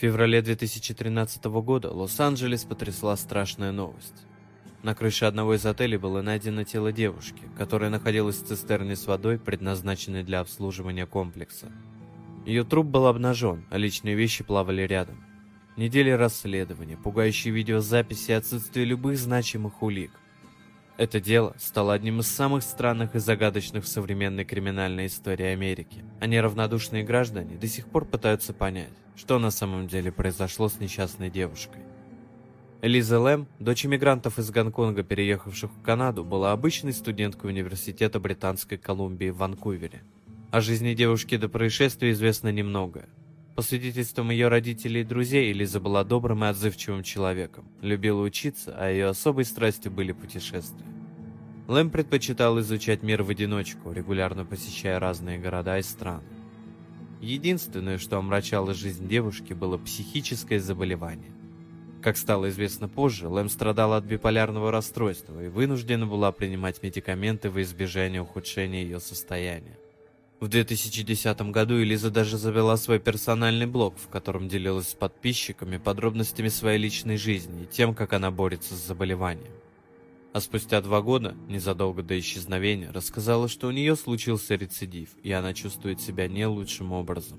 В феврале 2013 года Лос-Анджелес потрясла страшная новость. На крыше одного из отелей было найдено тело девушки, которая находилась в цистерне с водой, предназначенной для обслуживания комплекса. Ее труп был обнажен, а личные вещи плавали рядом. Недели расследования, пугающие видеозаписи и отсутствие любых значимых улик. Это дело стало одним из самых странных и загадочных в современной криминальной истории Америки. А неравнодушные граждане до сих пор пытаются понять, что на самом деле произошло с несчастной девушкой. Элиза Лэм, дочь иммигрантов из Гонконга, переехавших в Канаду, была обычной студенткой университета Британской Колумбии в Ванкувере. О жизни девушки до происшествия известно немного. По свидетельствам ее родителей и друзей, Элиза была добрым и отзывчивым человеком, любила учиться, а ее особой страстью были путешествия. Лэм предпочитал изучать мир в одиночку, регулярно посещая разные города и страны. Единственное, что омрачало жизнь девушки, было психическое заболевание. Как стало известно позже, Лэм страдала от биполярного расстройства и вынуждена была принимать медикаменты во избежание ухудшения ее состояния. В 2010 году Элиза даже завела свой персональный блог, в котором делилась с подписчиками подробностями своей личной жизни и тем, как она борется с заболеванием. А спустя два года, незадолго до исчезновения, рассказала, что у нее случился рецидив, и она чувствует себя не лучшим образом.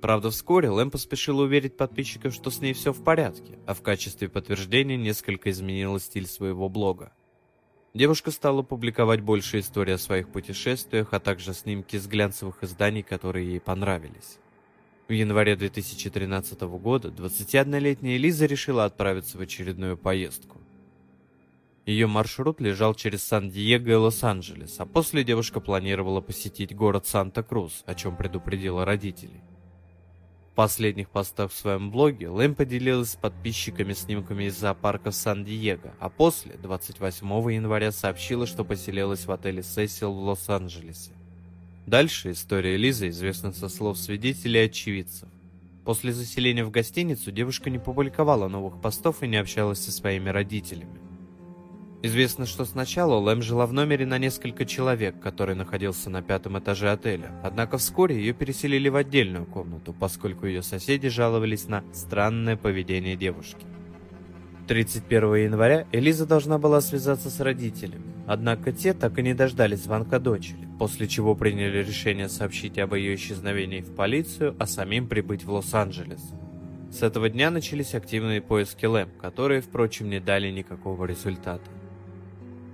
Правда, вскоре Лэм поспешила уверить подписчиков, что с ней все в порядке, а в качестве подтверждения несколько изменила стиль своего блога. Девушка стала публиковать больше историй о своих путешествиях, а также снимки с глянцевых изданий, которые ей понравились. В январе 2013 года 21-летняя Лиза решила отправиться в очередную поездку. Ее маршрут лежал через Сан-Диего и Лос-Анджелес, а после девушка планировала посетить город Санта-Крус, о чем предупредила родителей. В последних постах в своем блоге Лэм поделилась с подписчиками снимками из зоопарка Сан-Диего, а после, 28 января, сообщила, что поселилась в отеле Сесил в Лос-Анджелесе. Дальше история Лизы известна со слов свидетелей и очевидцев. После заселения в гостиницу девушка не публиковала новых постов и не общалась со своими родителями. Известно, что сначала Лэм жила в номере на несколько человек, который находился на пятом этаже отеля. Однако вскоре ее переселили в отдельную комнату, поскольку ее соседи жаловались на странное поведение девушки. 31 января Элиза должна была связаться с родителями, однако те так и не дождались звонка дочери, после чего приняли решение сообщить об ее исчезновении в полицию, а самим прибыть в Лос-Анджелес. С этого дня начались активные поиски Лэм, которые, впрочем, не дали никакого результата.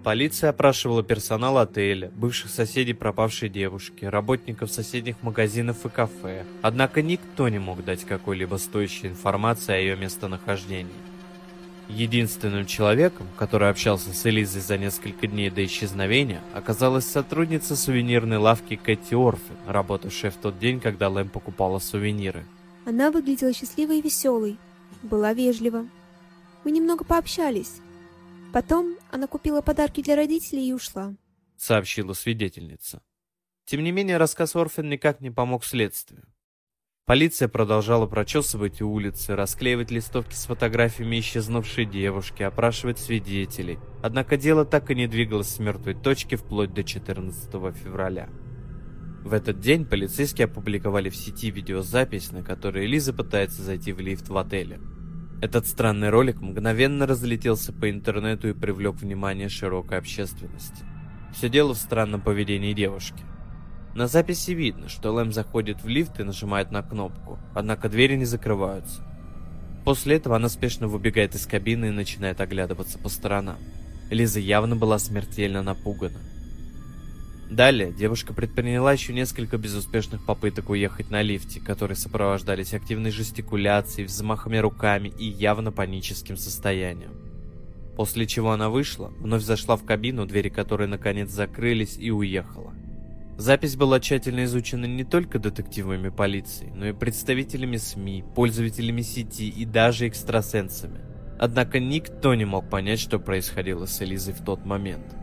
Полиция опрашивала персонал отеля, бывших соседей пропавшей девушки, работников соседних магазинов и кафе. Однако никто не мог дать какой-либо стоящей информации о ее местонахождении. Единственным человеком, который общался с Элизой за несколько дней до исчезновения, оказалась сотрудница сувенирной лавки Кэти Орфин, работавшая в тот день, когда Лэм покупала сувениры. Она выглядела счастливой и веселой, была вежлива. Мы немного пообщались. Потом она купила подарки для родителей и ушла. Сообщила свидетельница. Тем не менее, рассказ Орфен никак не помог следствию. Полиция продолжала прочесывать улицы, расклеивать листовки с фотографиями исчезнувшей девушки, опрашивать свидетелей. Однако дело так и не двигалось с мертвой точки вплоть до 14 февраля. В этот день полицейские опубликовали в сети видеозапись, на которой Лиза пытается зайти в лифт в отеле. Этот странный ролик мгновенно разлетелся по интернету и привлек внимание широкой общественности. Все дело в странном поведении девушки. На записи видно, что Лэм заходит в лифт и нажимает на кнопку, однако двери не закрываются. После этого она спешно выбегает из кабины и начинает оглядываться по сторонам. Лиза явно была смертельно напугана. Далее девушка предприняла еще несколько безуспешных попыток уехать на лифте, которые сопровождались активной жестикуляцией, взмахами руками и явно паническим состоянием. После чего она вышла, вновь зашла в кабину, двери которой наконец закрылись и уехала. Запись была тщательно изучена не только детективами полиции, но и представителями СМИ, пользователями сети и даже экстрасенсами. Однако никто не мог понять, что происходило с Элизой в тот момент.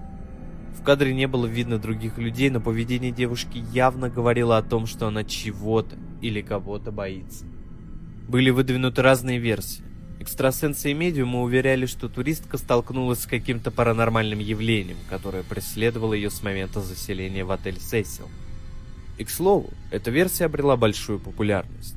В кадре не было видно других людей, но поведение девушки явно говорило о том, что она чего-то или кого-то боится. Были выдвинуты разные версии. Экстрасенсы и медиумы уверяли, что туристка столкнулась с каким-то паранормальным явлением, которое преследовало ее с момента заселения в отель Сесил. И, к слову, эта версия обрела большую популярность.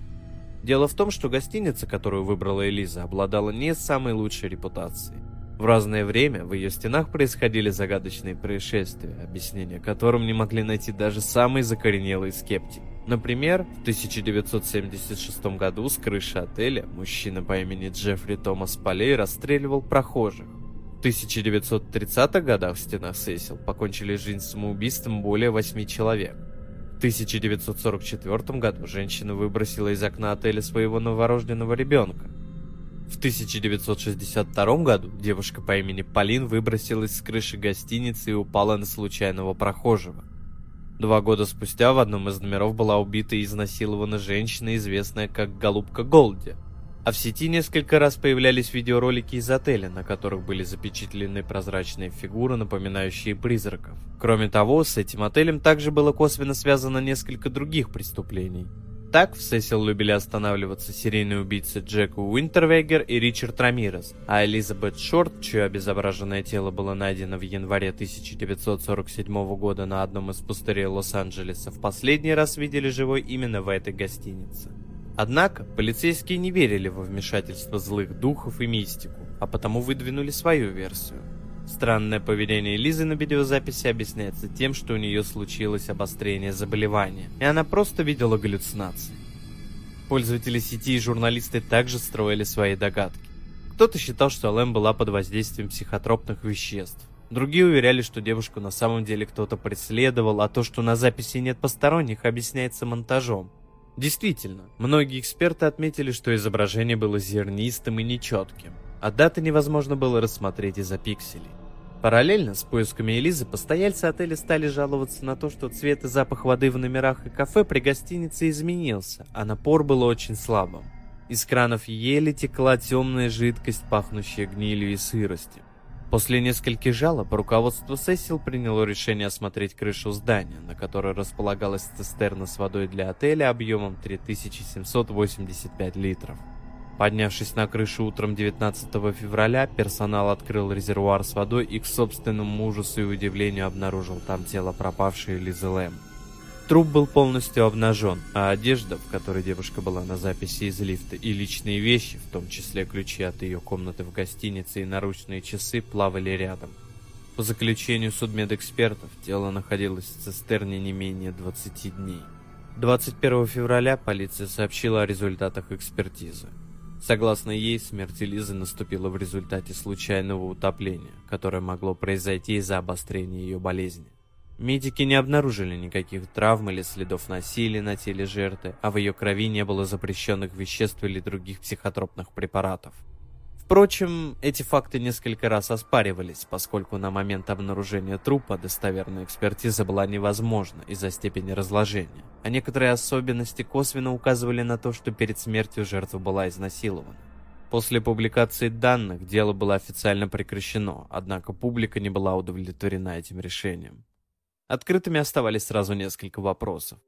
Дело в том, что гостиница, которую выбрала Элиза, обладала не самой лучшей репутацией. В разное время в ее стенах происходили загадочные происшествия, объяснения которым не могли найти даже самые закоренелые скептики. Например, в 1976 году с крыши отеля мужчина по имени Джеффри Томас Полей расстреливал прохожих. В 1930-х годах в стенах Сесил покончили жизнь самоубийством более 8 человек. В 1944 году женщина выбросила из окна отеля своего новорожденного ребенка. В 1962 году девушка по имени Полин выбросилась с крыши гостиницы и упала на случайного прохожего. Два года спустя в одном из номеров была убита и изнасилована женщина, известная как Голубка Голди – а в сети несколько раз появлялись видеоролики из отеля, на которых были запечатлены прозрачные фигуры, напоминающие призраков. Кроме того, с этим отелем также было косвенно связано несколько других преступлений. Так в Сесил любили останавливаться серийные убийцы Джек Уинтервегер и Ричард Рамирес, а Элизабет Шорт, чье обезображенное тело было найдено в январе 1947 года на одном из пустырей Лос-Анджелеса, в последний раз видели живой именно в этой гостинице. Однако полицейские не верили во вмешательство злых духов и мистику, а потому выдвинули свою версию. Странное поведение Лизы на видеозаписи объясняется тем, что у нее случилось обострение заболевания, и она просто видела галлюцинации. Пользователи сети и журналисты также строили свои догадки. Кто-то считал, что Лэм была под воздействием психотропных веществ. Другие уверяли, что девушку на самом деле кто-то преследовал, а то, что на записи нет посторонних, объясняется монтажом. Действительно, многие эксперты отметили, что изображение было зернистым и нечетким, а даты невозможно было рассмотреть из-за пикселей. Параллельно с поисками Элизы постояльцы отеля стали жаловаться на то, что цвет и запах воды в номерах и кафе при гостинице изменился, а напор был очень слабым. Из кранов еле текла темная жидкость, пахнущая гнилью и сыростью. После нескольких жалоб руководство Сесил приняло решение осмотреть крышу здания, на которой располагалась цистерна с водой для отеля объемом 3785 литров. Поднявшись на крышу утром 19 февраля, персонал открыл резервуар с водой и к собственному ужасу и удивлению обнаружил там тело пропавшей Лизы Лэм. Труп был полностью обнажен, а одежда, в которой девушка была на записи из лифта, и личные вещи, в том числе ключи от ее комнаты в гостинице и наручные часы, плавали рядом. По заключению судмедэкспертов, тело находилось в цистерне не менее 20 дней. 21 февраля полиция сообщила о результатах экспертизы. Согласно ей, смерть Лизы наступила в результате случайного утопления, которое могло произойти из-за обострения ее болезни. Медики не обнаружили никаких травм или следов насилия на теле жертвы, а в ее крови не было запрещенных веществ или других психотропных препаратов. Впрочем, эти факты несколько раз оспаривались, поскольку на момент обнаружения трупа достоверная экспертиза была невозможна из-за степени разложения, а некоторые особенности косвенно указывали на то, что перед смертью жертва была изнасилована. После публикации данных дело было официально прекращено, однако публика не была удовлетворена этим решением. Открытыми оставались сразу несколько вопросов.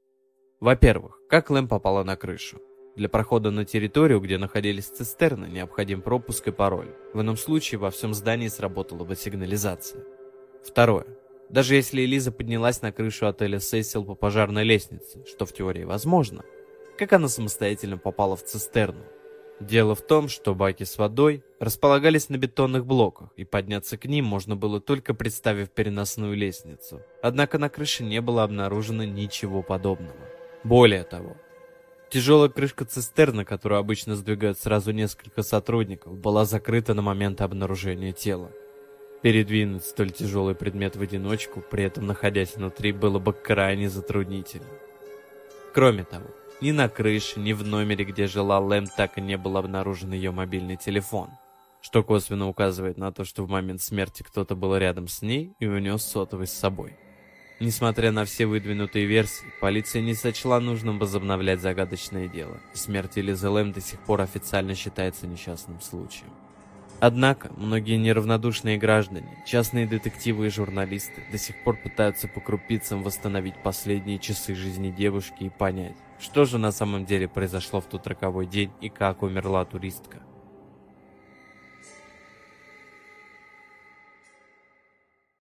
Во-первых, как Лэм попала на крышу? Для прохода на территорию, где находились цистерны, необходим пропуск и пароль. В ином случае во всем здании сработала бы сигнализация. Второе. Даже если Элиза поднялась на крышу отеля Сесил по пожарной лестнице, что в теории возможно, как она самостоятельно попала в цистерну? Дело в том, что баки с водой располагались на бетонных блоках, и подняться к ним можно было только представив переносную лестницу. Однако на крыше не было обнаружено ничего подобного. Более того, тяжелая крышка цистерны, которую обычно сдвигают сразу несколько сотрудников, была закрыта на момент обнаружения тела. Передвинуть столь тяжелый предмет в одиночку, при этом находясь внутри, было бы крайне затруднительно. Кроме того, ни на крыше, ни в номере, где жила Лэм, так и не был обнаружен ее мобильный телефон, что косвенно указывает на то, что в момент смерти кто-то был рядом с ней и унес сотовый с собой. Несмотря на все выдвинутые версии, полиция не сочла нужным возобновлять загадочное дело. Смерть Элизы Лэм до сих пор официально считается несчастным случаем. Однако, многие неравнодушные граждане, частные детективы и журналисты до сих пор пытаются по крупицам восстановить последние часы жизни девушки и понять, что же на самом деле произошло в тот роковой день и как умерла туристка.